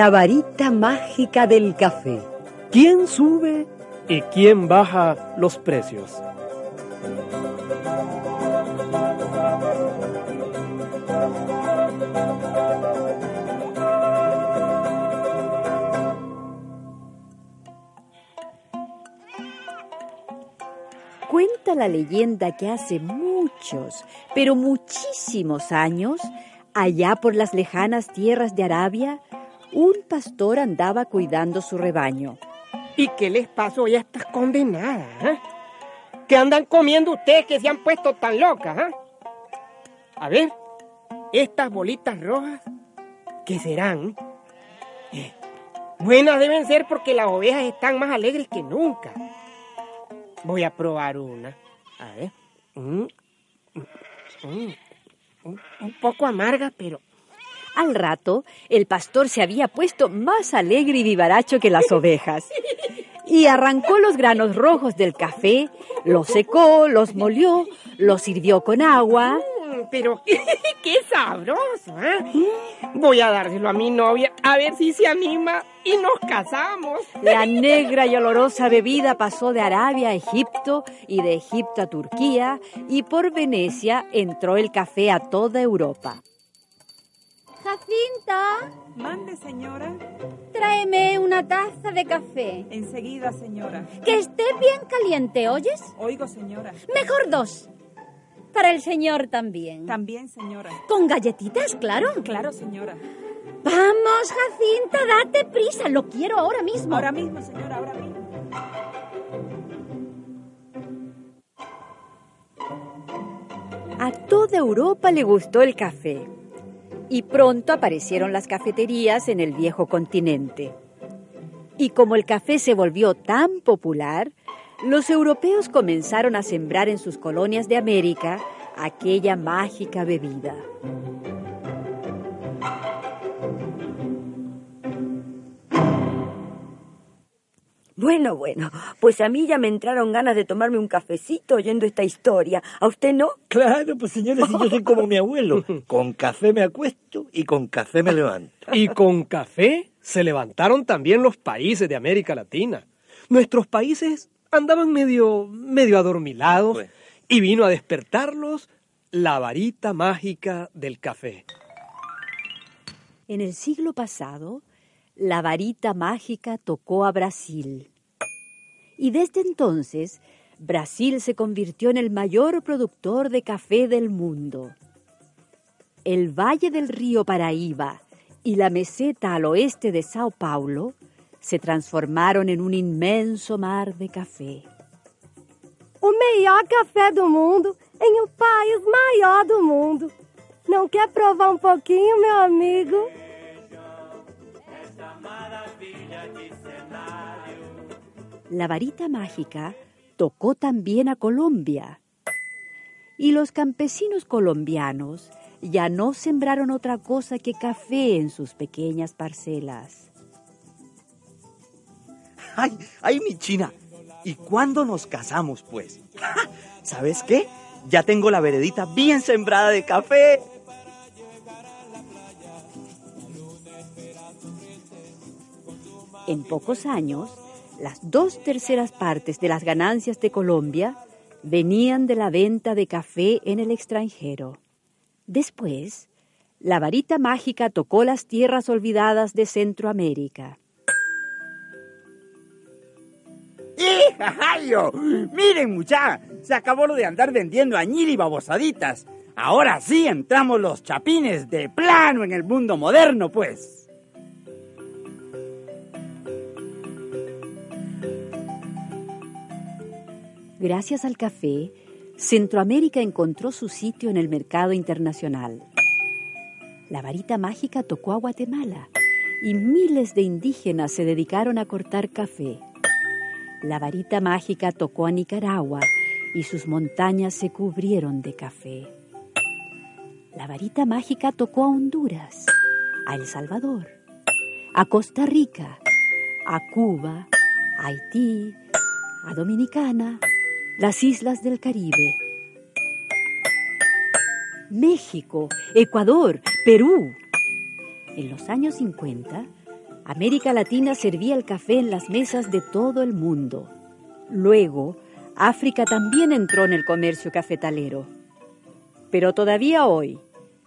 La varita mágica del café. ¿Quién sube y quién baja los precios? Cuenta la leyenda que hace muchos, pero muchísimos años, allá por las lejanas tierras de Arabia, un pastor andaba cuidando su rebaño. ¿Y qué les pasó a estas condenadas? eh? ¿Qué andan comiendo ustedes que se han puesto tan locas? eh? A ver, estas bolitas rojas, ¿qué serán? Eh, buenas deben ser porque las ovejas están más alegres que nunca. Voy a probar una. A ver. Mm, mm, mm, un- poco amarga, pero Al rato, el pastor se había puesto más alegre y vivaracho que las ovejas. Y arrancó los granos rojos del café, los secó, los molió, los sirvió con agua. Mm, Pero qué sabroso, ¿eh? Voy a dárselo a mi novia a ver si se anima y nos casamos. La negra y olorosa bebida pasó de Arabia a Egipto y de Egipto a Turquía y por Venecia entró el café a toda Europa. Jacinta, Mande, señora. tráeme una taza de café. Enseguida, señora. Que esté bien caliente, ¿oyes? Oigo, señora. Mejor dos. Para el señor también. También, señora. Con galletitas, claro. Claro, señora. Vamos, Jacinta, date prisa. Lo quiero ahora mismo. Ahora mismo, señora, ahora mismo. A toda Europa le gustó el café y pronto aparecieron las cafeterías en el viejo continente. Y como el café se volvió tan popular, los europeos comenzaron a sembrar en sus colonias de América aquella mágica bebida. Bueno, bueno, pues a mí ya me entraron ganas de tomarme un cafecito oyendo esta historia. ¿A usted no? Claro, pues señores, si yo soy como mi abuelo. Con café me acuesto y con café me levanto. Y con café se levantaron también los países de América Latina. Nuestros países andaban medio, medio adormilados Pues. y vino a despertarlos la varita mágica del café. En el siglo pasado, la varita mágica tocó a Brasil. Y desde entonces, Brasil se convirtió en el mayor productor de café del mundo. El valle del río Paraíba y la meseta al oeste de Sao Paulo se transformaron en un inmenso mar de café. O melhor café do mundo em um país maior do mundo. Não quer provar um pouquinho, meu amigo? La varita mágica tocó también a Colombia. Y los campesinos colombianos ya no sembraron otra cosa que café en sus pequeñas parcelas. Ay, ay, mi china. ¿Y cuándo nos casamos, pues? ¿Sabes qué? Ya tengo la veredita bien sembrada de café. En pocos años, las dos terceras partes de las ganancias de Colombia venían de la venta de café en el extranjero. Después, la varita mágica tocó las tierras olvidadas de Centroamérica. ¡Hijajayo! Miren, mucha, se acabó lo de andar vendiendo añil y babosaditas. Ahora sí entramos los chapines de plano en el mundo moderno, pues. Gracias al café, Centroamérica encontró su sitio en el mercado internacional. La varita mágica tocó a Guatemala y miles de indígenas se dedicaron a cortar café. La varita mágica tocó a Nicaragua y sus montañas se cubrieron de café. La varita mágica tocó a Honduras, a El Salvador, a Costa Rica, a Cuba, a Haití, a Dominicana, las islas del Caribe. México, Ecuador, Perú. En los años 50, América Latina servía el café en las mesas de todo el mundo. Luego, África también entró en el comercio cafetalero. Pero todavía hoy,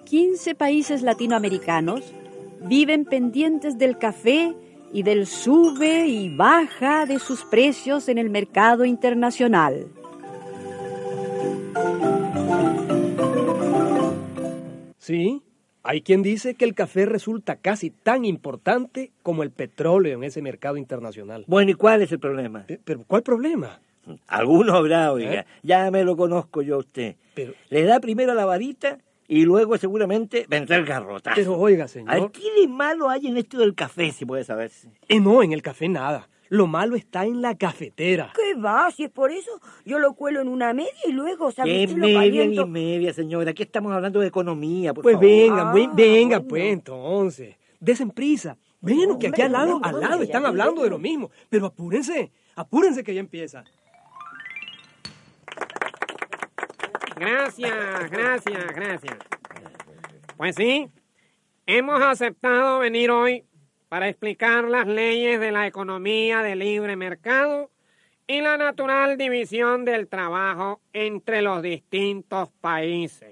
15 países latinoamericanos viven pendientes del café y del sube y baja de sus precios en el mercado internacional. Sí, hay quien dice que el café resulta casi tan importante como el petróleo en ese mercado internacional. Bueno, ¿y cuál es el problema? ¿Pero cuál problema? Alguno habrá, oiga. ¿Eh? Ya me lo conozco yo a usted. Pero- Le da primero la varita y luego seguramente vendrá el garrotazo. Pero oiga, señor. ¿Qué de malo hay en esto del café, si puede saberse? Eh, no, en el café nada. Lo malo está en la cafetera. ¿Qué va? Si es por eso, yo lo cuelo en una media y luego, ¿Qué ¿sabes qué? Lo media caliento. ni media, señora? Aquí estamos hablando de economía, por Pues favor. venga, Ah, venga, bueno. pues entonces. Desen prisa. Bueno, que aquí al lado, al lado están hablando de lo mismo. Pero apúrense, apúrense que ya empieza. Gracias, gracias, gracias. Pues sí, hemos aceptado venir hoy para explicar las leyes de la economía de libre mercado y la natural división del trabajo entre los distintos países.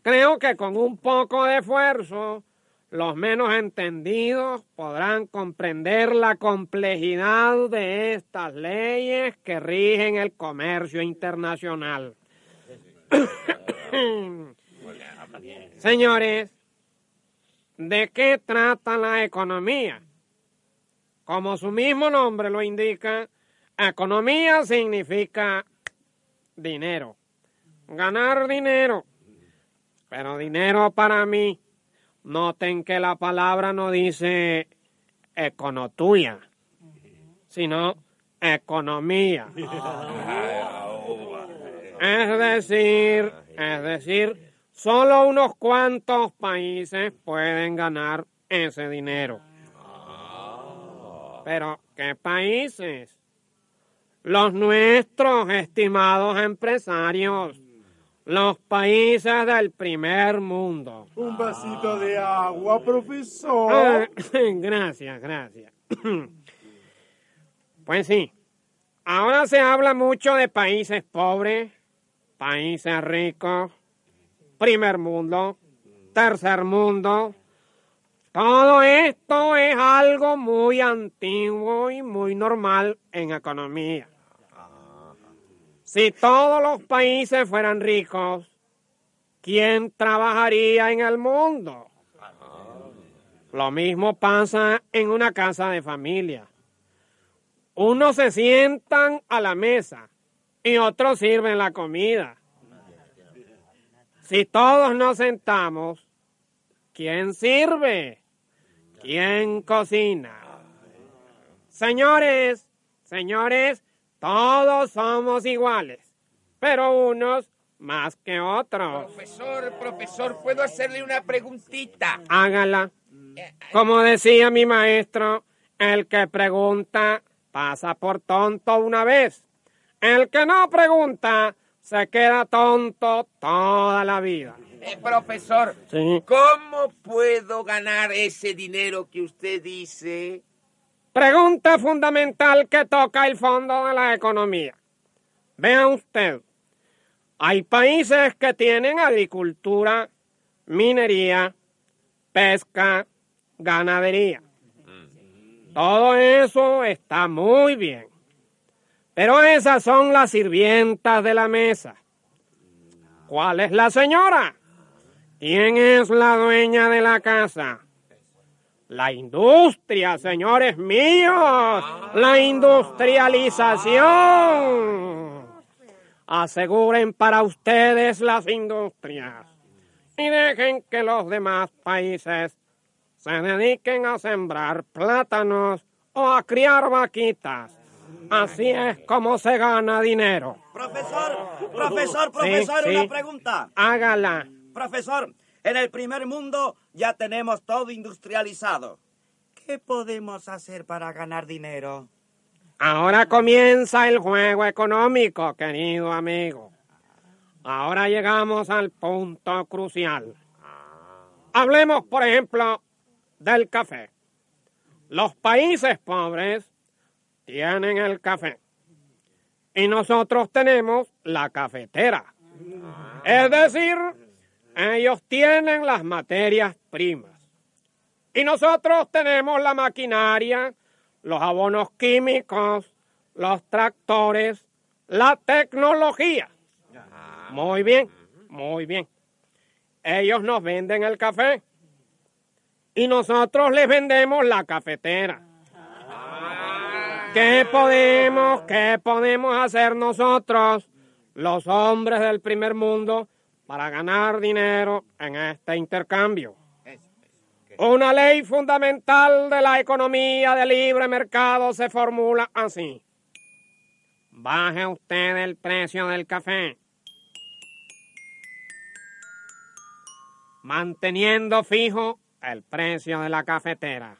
Creo que con un poco de esfuerzo, los menos entendidos podrán comprender la complejidad de estas leyes que rigen el comercio internacional. Señores, ¿de qué trata la economía? Como su mismo nombre lo indica, economía significa dinero, ganar dinero. Pero dinero para mí, noten que la palabra no dice econotuya, sino economía. Es decir, es decir, solo unos cuantos países pueden ganar ese dinero. Pero, ¿qué países? Los nuestros, estimados empresarios, los países del primer mundo. Un vasito de agua, profesor. Ah, gracias, gracias. Pues sí, ahora se habla mucho de países pobres, países ricos, primer mundo, tercer mundo. Todo esto es algo muy antiguo y muy normal en economía. Si todos los países fueran ricos, ¿quién trabajaría en el mundo? Lo mismo pasa en una casa de familia. Unos se sientan a la mesa y otros sirven la comida. Si todos nos sentamos, ¿quién sirve? ¿Quién cocina? Señores, señores, todos somos iguales, pero unos más que otros. Profesor, profesor, ¿puedo hacerle una preguntita? Hágala. Como decía mi maestro, el que pregunta pasa por tonto una vez. El que no pregunta se queda tonto toda la vida. Eh, profesor, Sí. ¿cómo puedo ganar ese dinero que usted dice? Pregunta fundamental que toca el fondo de la economía. Vea usted, hay países que tienen agricultura, minería, pesca, ganadería. Todo eso está muy bien. Pero esas son las sirvientas de la mesa. ¿Cuál es la señora? ¿Quién es la dueña de la casa? La industria, señores míos, la industrialización. Aseguren para ustedes las industrias y dejen que los demás países se dediquen a sembrar plátanos o a criar vaquitas. Así es como se gana dinero. Profesor, profesor, profesor, sí. una pregunta. Hágala. Profesor, en el primer mundo ya tenemos todo industrializado. ¿Qué podemos hacer para ganar dinero? Ahora comienza el juego económico, querido amigo. Ahora llegamos al punto crucial. Hablemos, por ejemplo, del café. Los países pobres tienen el café y nosotros tenemos la cafetera. Es decir, ellos tienen las materias primas y nosotros tenemos la maquinaria, los abonos químicos, los tractores, la tecnología. Muy bien, muy bien. Ellos nos venden el café y nosotros les vendemos la cafetera. ¿Qué podemos, qué podemos hacer nosotros, los hombres del primer mundo, para ganar dinero en este intercambio? Una ley fundamental de la economía de libre mercado se formula así. Baje usted el precio del café. Manteniendo fijo el precio de la cafetera.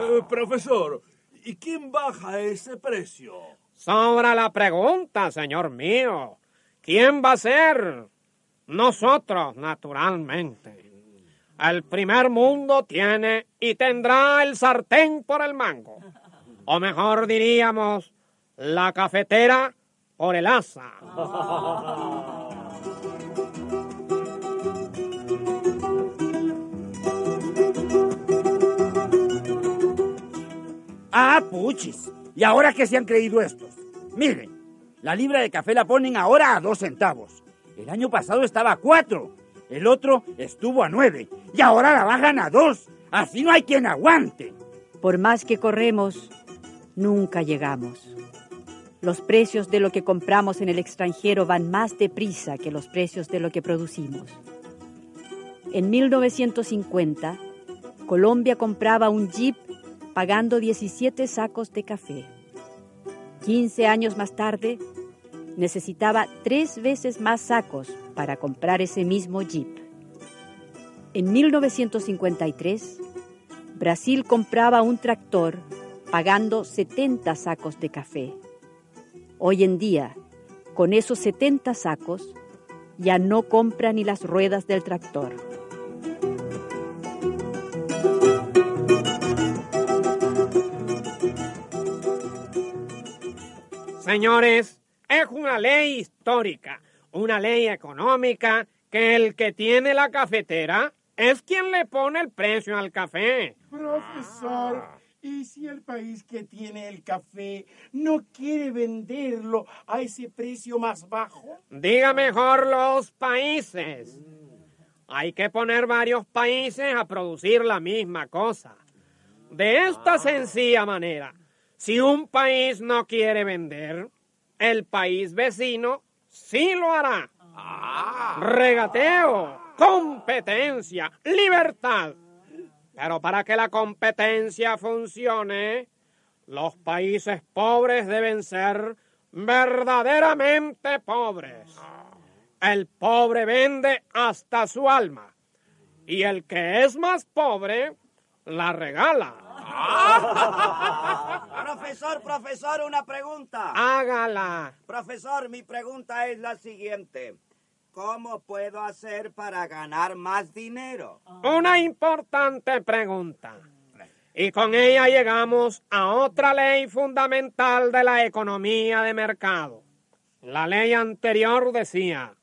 Eh, profesor, ¿y quién baja ese precio? Sobra la pregunta, señor mío. ¿Quién va a ser? Nosotros, naturalmente. El primer mundo tiene y tendrá el sartén por el mango. O mejor diríamos, la cafetera por el asa. Ah, puchis. ¿Y ahora qué se han creído estos? Miren, la libra de café la ponen ahora a dos centavos. El año pasado estaba a cuatro. El otro estuvo a nueve. Y ahora la bajan a dos. Así no hay quien aguante. Por más que corremos, nunca llegamos. Los precios de lo que compramos en el extranjero van más deprisa que los precios de lo que producimos. En 1950, Colombia compraba un jeep pagando 17 sacos de café. 15 años más tarde, necesitaba tres veces más sacos para comprar ese mismo jeep. En 1953, Brasil compraba un tractor pagando 70 sacos de café. Hoy en día, con esos 70 sacos, ya no compra ni las ruedas del tractor. Señores, es una ley histórica, una ley económica que el que tiene la cafetera es quien le pone el precio al café. Profesor, ¿y si el país que tiene el café no quiere venderlo a ese precio más bajo? Diga mejor los países. Hay que poner varios países a producir la misma cosa. De esta sencilla manera, si un país no quiere vender, el país vecino sí lo hará. Regateo, competencia, libertad. Pero para que la competencia funcione, los países pobres deben ser verdaderamente pobres. El pobre vende hasta su alma. Y el que es más pobre, la regala. Profesor, profesor, una pregunta. Hágala. Profesor, mi pregunta es la siguiente. ¿Cómo puedo hacer para ganar más dinero? Una importante pregunta. Y con ella llegamos a otra ley fundamental de la economía de mercado. La ley anterior decía,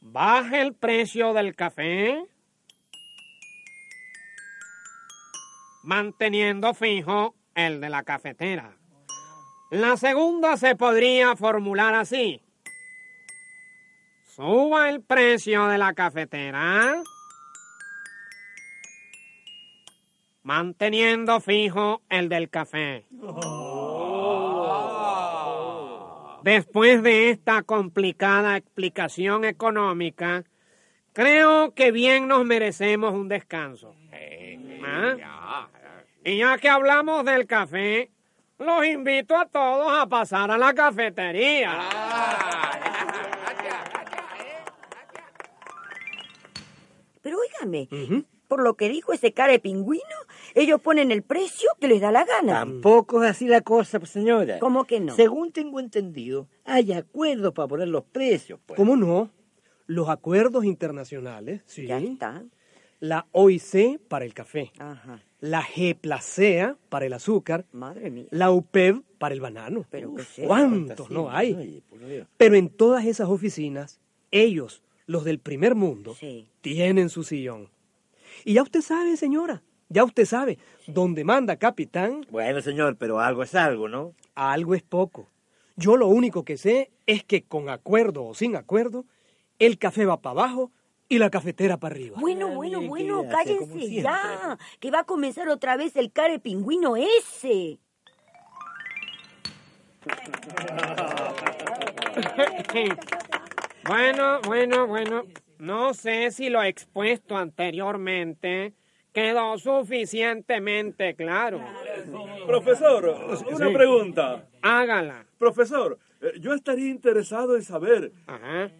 baje el precio del café manteniendo fijo el de la cafetera. La segunda se podría formular así. Suba el precio de la cafetera manteniendo fijo el del café. Después de esta complicada explicación económica, creo que bien nos merecemos un descanso. ¿Ah? Y ya que hablamos del café, los invito a todos a pasar a la cafetería. Pero óigame, por lo que dijo ese cara de pingüino, ellos ponen el precio que les da la gana. Tampoco es así la cosa, pues, señora. ¿Cómo que no? Según tengo entendido, hay acuerdos para poner los precios. Pues. ¿Cómo no? Los acuerdos internacionales, sí. Ya está. La OIC para el café. Ajá. La G-Placea para el azúcar. Madre mía. La UPEV para el banano. Pero? ¿Cuántos no hay? Oye. Pero en todas esas oficinas, ellos, los del primer mundo, Sí. tienen su sillón. Y ya usted sabe, señora, ya usted sabe, donde manda capitán, Bueno, señor, pero algo es algo, ¿no? algo es poco. Yo lo único que sé es que con acuerdo o sin acuerdo, el café va para abajo y la cafetera para arriba. Bueno, bueno, bueno, cállense ya, que va a comenzar otra vez el care pingüino ese. Bueno, bueno, bueno. No sé si lo expuesto anteriormente quedó suficientemente claro. Profesor, una Sí. pregunta. Hágala. Profesor, yo estaría interesado en saber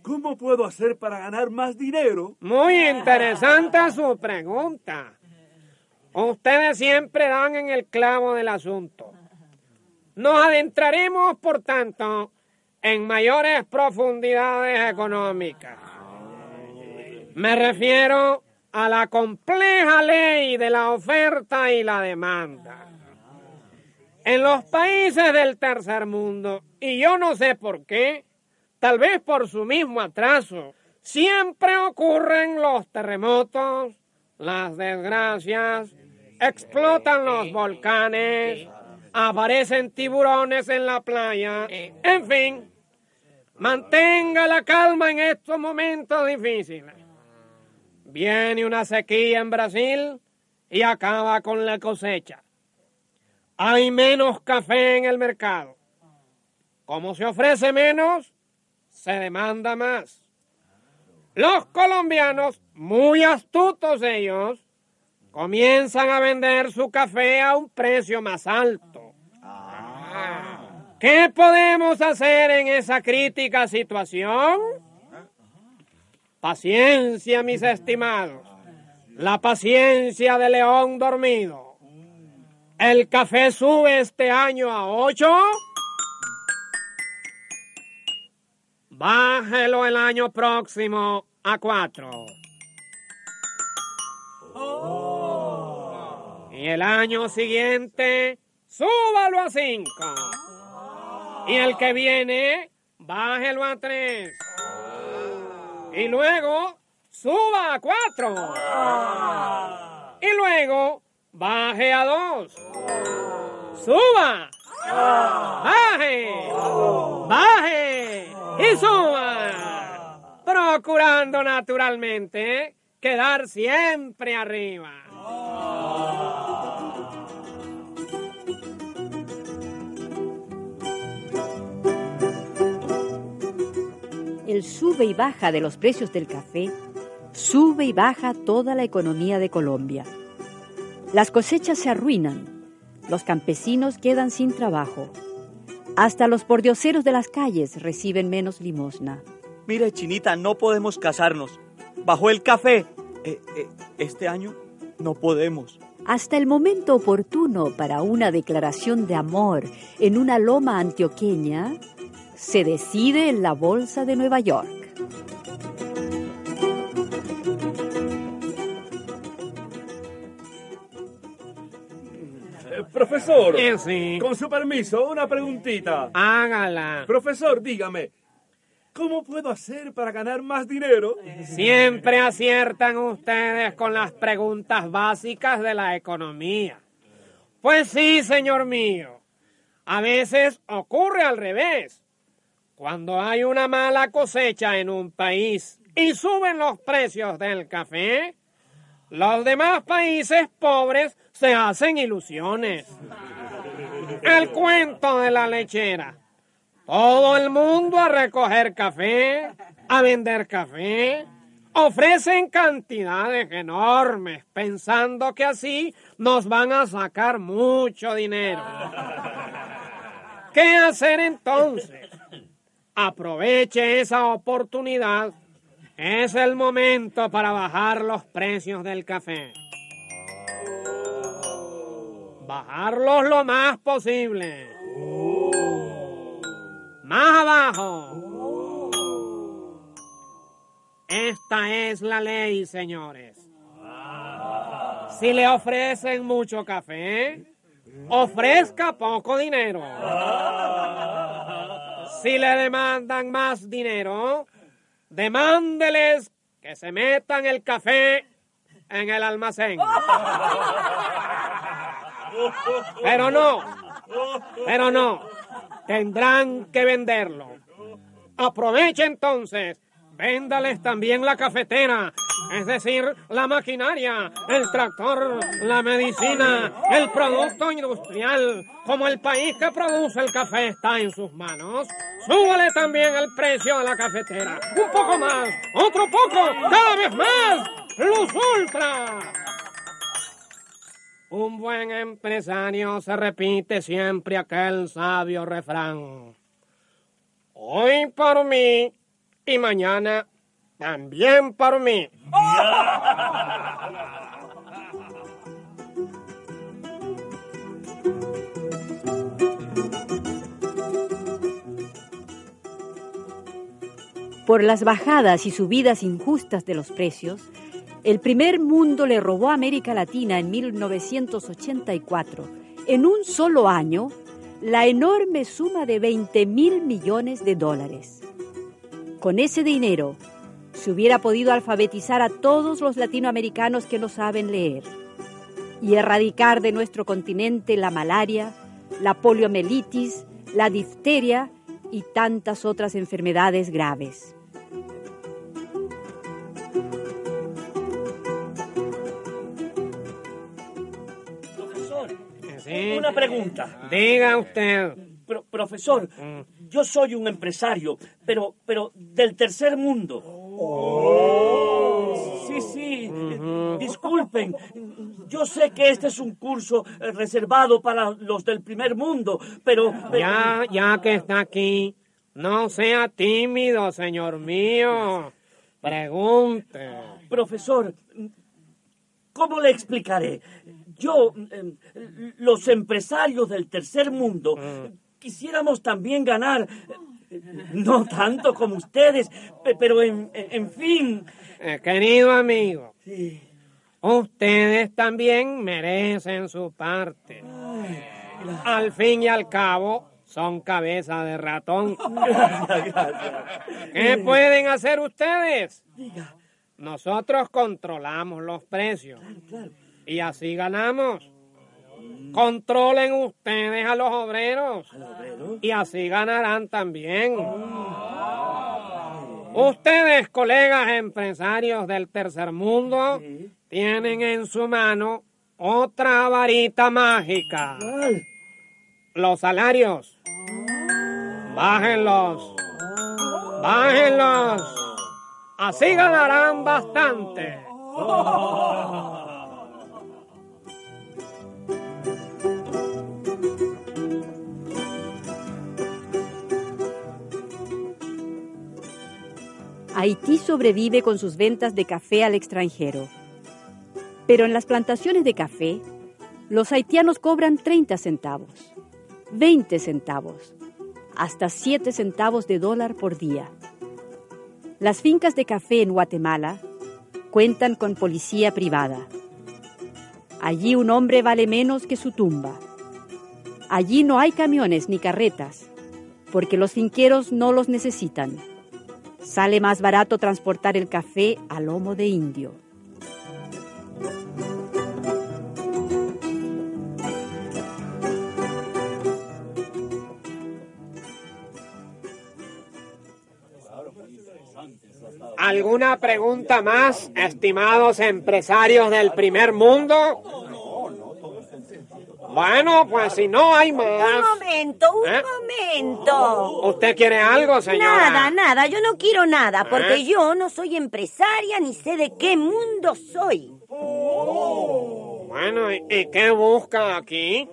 cómo puedo hacer para ganar más dinero. Muy interesante su pregunta. Ustedes siempre dan en el clavo del asunto. Nos adentraremos, por tanto, en mayores profundidades económicas. Me refiero a la compleja ley de la oferta y la demanda. En los países del tercer mundo, y yo no sé por qué, tal vez por su mismo atraso, siempre ocurren los terremotos, las desgracias, explotan los volcanes, aparecen tiburones en la playa, en fin, mantenga la calma en estos momentos difíciles. Viene una sequía en Brasil y acaba con la cosecha. Hay menos café en el mercado. Como se ofrece menos, se demanda más. Los colombianos, muy astutos ellos, comienzan a vender su café a un precio más alto. ¿Qué podemos hacer en esa crítica situación? Paciencia, mis estimados. La paciencia de león dormido. El café sube este año a 8. Bájelo el año próximo a 4. Y el año siguiente, súbalo a 5. Y el que viene, bájelo a 3. Y luego, suba a 4. Y luego, baje a 2. Suba. Baje. Baje. Y suba. Procurando naturalmente quedar siempre arriba. El sube y baja de los precios del café sube y baja toda la economía de Colombia. Las cosechas se arruinan, los campesinos quedan sin trabajo, hasta los pordioseros de las calles reciben menos limosna. Mire, Chinita, no podemos casarnos. Bajó el café. Eh, eh, este año no podemos. Hasta el momento oportuno para una declaración de amor en una loma antioqueña se decide en la Bolsa de Nueva York. Profesor, Eh, sí. con su permiso, una preguntita. Hágala. Profesor, dígame, ¿cómo puedo hacer para ganar más dinero? Siempre aciertan ustedes con las preguntas básicas de la economía. Pues sí, señor mío. A veces ocurre al revés. Cuando hay una mala cosecha en un país y suben los precios del café, los demás países pobres se hacen ilusiones. El cuento de la lechera. Todo el mundo a recoger café, a vender café, Ofrecen cantidades enormes, pensando que así nos van a sacar mucho dinero. ¿Qué hacer entonces? Aproveche esa oportunidad. Es el momento para bajar los precios del café. Bajarlos lo más posible. Más abajo. Esta es la ley, señores. Si le ofrecen mucho café, ofrezca poco dinero. Si le demandan más dinero, demándeles que se metan el café en el almacén. Pero no, pero no, tendrán que venderlo. Aproveche entonces, véndales también la cafetera, es decir, la maquinaria, el tractor, la medicina, el producto industrial. Como el país que produce el café está en sus manos, súbale también el precio de la cafetera. Un poco más, otro poco, cada vez más. Luz Ultra. Un buen empresario se repite siempre aquel sabio refrán. Hoy por mí y mañana también por mí. Por las bajadas y subidas injustas de los precios, el primer mundo le robó a América Latina en 1984, en un solo año, la enorme suma de 20 mil millones de dólares. Con ese dinero, se hubiera podido alfabetizar a todos los latinoamericanos que no saben leer y erradicar de nuestro continente la malaria, la poliomielitis, la difteria y tantas otras enfermedades graves. Sí. una pregunta. Diga usted. Pro- profesor, yo soy un empresario, pero, pero del tercer mundo. Sí, sí, eh, disculpen. Yo sé que este es un curso eh, reservado para los del primer mundo, pero... pero- Ya, ya que está aquí, no sea tímido, señor mío. Pregunte. Profesor, ¿cómo le explicaré? Yo, eh, los empresarios del tercer mundo, quisiéramos también ganar, no tanto como ustedes, pe- pero en, en fin. Eh, querido amigo, ustedes también merecen su parte. Al fin y al cabo, son cabeza de ratón. ¿Qué pueden hacer ustedes? Diga. Nosotros controlamos los precios claro. Y así ganamos. Controlen ustedes a los obreros y así ganarán también. Ustedes, colegas empresarios del tercer mundo, tienen en su mano otra varita mágica. Los salarios. Bájenlos. Bájenlos. Así ganarán bastante. Haití sobrevive con sus ventas de café al extranjero. Pero en las plantaciones de café, los haitianos cobran 30 centavos, 20 centavos, hasta 7 centavos de dólar por día. Las fincas de café en Guatemala cuentan con policía privada. Allí un hombre vale menos que su tumba. Allí no hay camiones ni carretas, porque los finqueros no los necesitan. Sale más barato transportar el café a lomo de indio. ¿Alguna pregunta más, estimados empresarios del primer mundo? Bueno, pues si no hay Un más. momento, un ¿Eh? momento. ¿Usted quiere algo, señora? Nada, nada, yo no quiero nada, porque ¿Eh? yo no soy empresaria ni sé de qué mundo soy. Bueno, ¿y, y qué busca aquí?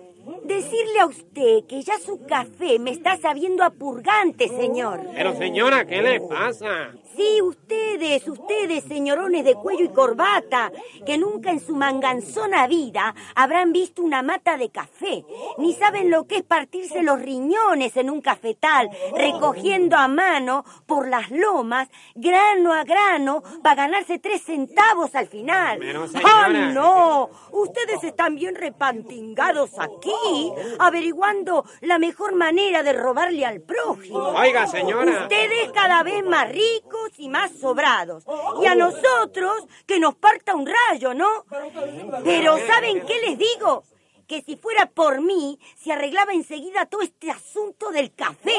Decirle a usted que ya su café me está sabiendo a purgante, señor. Pero señora, ¿qué le pasa? Sí, ustedes, ustedes, señorones de cuello y corbata, que nunca en su manganzona vida habrán visto una mata de café, ni saben lo que es partirse los riñones en un cafetal, recogiendo a mano por las lomas, grano a grano, para ganarse tres centavos al final. ¡Ah, señora. no! Ustedes están bien repantingados aquí, averiguando la mejor manera de robarle al prójimo. Oiga, señora. Ustedes cada vez más ricos y más sobrados. Y a nosotros que nos parta un rayo, ¿no? Pero ¿saben qué les digo? Que si fuera por mí, se arreglaba enseguida todo este asunto del café.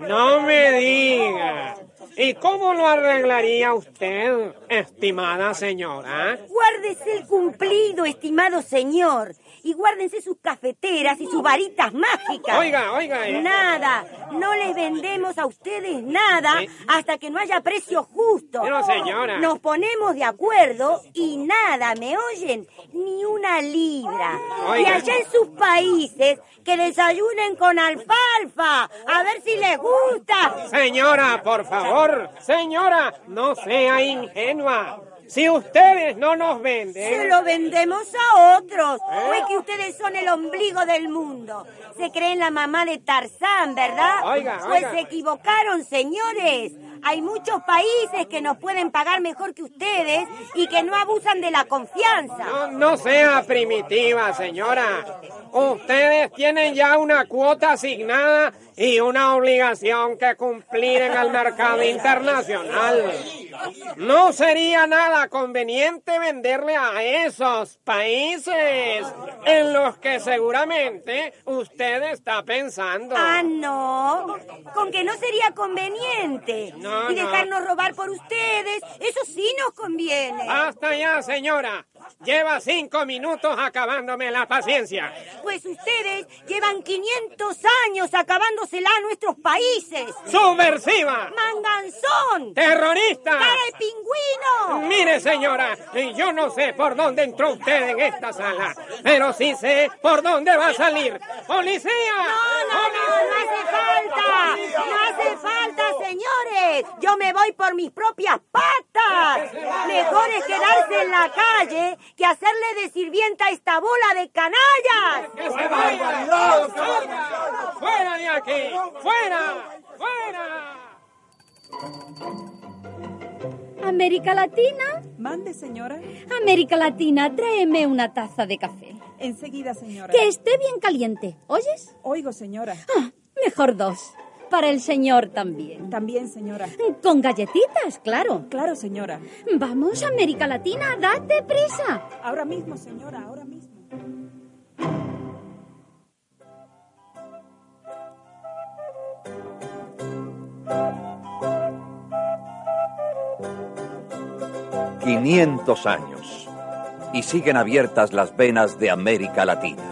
No me diga. ¿Y cómo lo arreglaría usted, estimada señora? Guárdese el cumplido, estimado señor. Y guárdense sus cafeteras y sus varitas mágicas. Oiga, oiga, eh. Nada. No les vendemos a ustedes nada hasta que no haya precio justo. Pero, señora. Nos ponemos de acuerdo y nada, ¿me oyen? Ni una libra. Y Oiga. allá en sus países, que desayunen con alfalfa. A ver si les gusta. Señora, por favor. Señora, no sea ingenua. Si ustedes no nos venden... Se lo vendemos a otros. ¿Eh? ¿O es que ustedes son el ombligo del mundo? Se creen la mamá de Tarzán, ¿verdad? Oiga, Pues oiga. se equivocaron, señores. Hay muchos países que nos pueden pagar mejor que ustedes y que no abusan de la confianza. No, no sea primitiva, señora. Ustedes tienen ya una cuota asignada y una obligación que cumplir en el mercado internacional. No sería nada conveniente venderle a esos países en los que seguramente usted está pensando. Ah, no. Con que no sería conveniente. No, y no. dejarnos robar por ustedes, eso sí nos conviene. Basta ya, señora. Lleva cinco minutos acabándome la paciencia. Pues ustedes llevan 500 años acabándosela a nuestros países. ¡Subversiva! ¡Manganzón! ¡Terrorista! ¡Cara de pingüino! Mire, señora, yo no sé por dónde entró usted en esta sala, pero sí sé por dónde va a salir. ¡Policía! No, no, no, no hace falta. No hace falta, señores. Yo me voy por mis propias patas. Mejor es quedarse en la calle que hacerle de sirvienta a esta bola de canallas. ¡Que se vaya! ¡Fuera de aquí! ¡Fuera! ¡Fuera! América Latina. Mande, señora. América Latina, tráeme una taza de café. Enseguida, señora. Que esté bien caliente. ¿Oyes? Oigo, señora. Ah, mejor dos. Para el señor también. También, señora. Con galletitas, claro. Claro, señora. Vamos, América Latina, date prisa. Ahora mismo, señora, ahora mismo. Quinientos años. Y siguen abiertas las venas de América Latina.